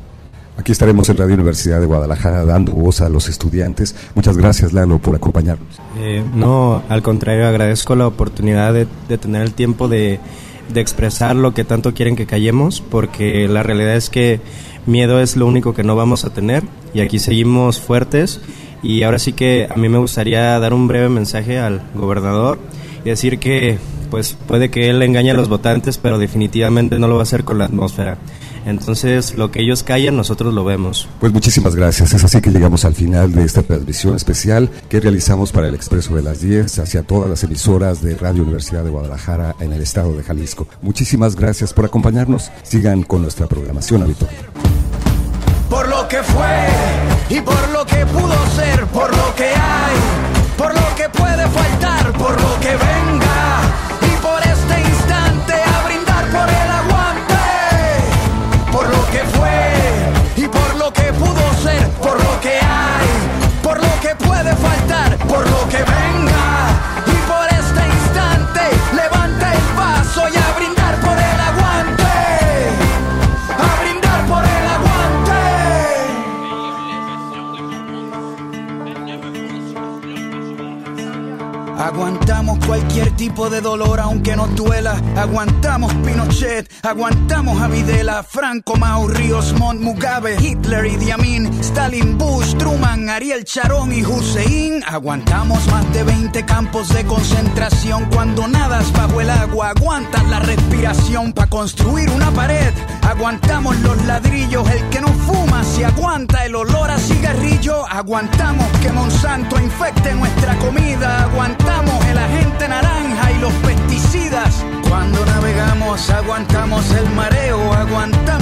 Aquí estaremos en Radio Universidad de Guadalajara dando voz a los estudiantes. Muchas gracias, Lalo, por acompañarnos. Eh, no, al contrario, agradezco la oportunidad de, tener el tiempo de, de, expresar lo que tanto quieren que callemos, porque la realidad es que miedo es lo único que no vamos a tener y aquí seguimos fuertes. Y ahora sí que a mí me gustaría dar un breve mensaje al gobernador y decir que pues puede que él engañe a los votantes, pero definitivamente no lo va a hacer con la atmósfera. Entonces, lo que ellos callan, nosotros lo vemos. Pues muchísimas gracias. Es así que llegamos al final de esta transmisión especial que realizamos para el Expreso de las 10 hacia todas las emisoras de Radio Universidad de Guadalajara en el estado de Jalisco. Muchísimas gracias por acompañarnos. Sigan con nuestra programación habitual. Por lo que fue y por lo que pudo ser, por de dolor Franco, Mao, Ríos, Montt, Mugabe, Hitler, Idi Amin, Stalin, Bush, Truman, Ariel Sharon y Hussein. Aguantamos más de 20 campos de concentración cuando nadas bajo el agua. Aguantas la respiración para construir una pared. Aguantamos los ladrillos, el que no fuma se aguanta el olor a cigarrillo. Aguantamos que Monsanto infecte nuestra comida. Aguantamos el agente naranja y los pesticidas. Cuando navegamos aguantamos el mareo, aguantamos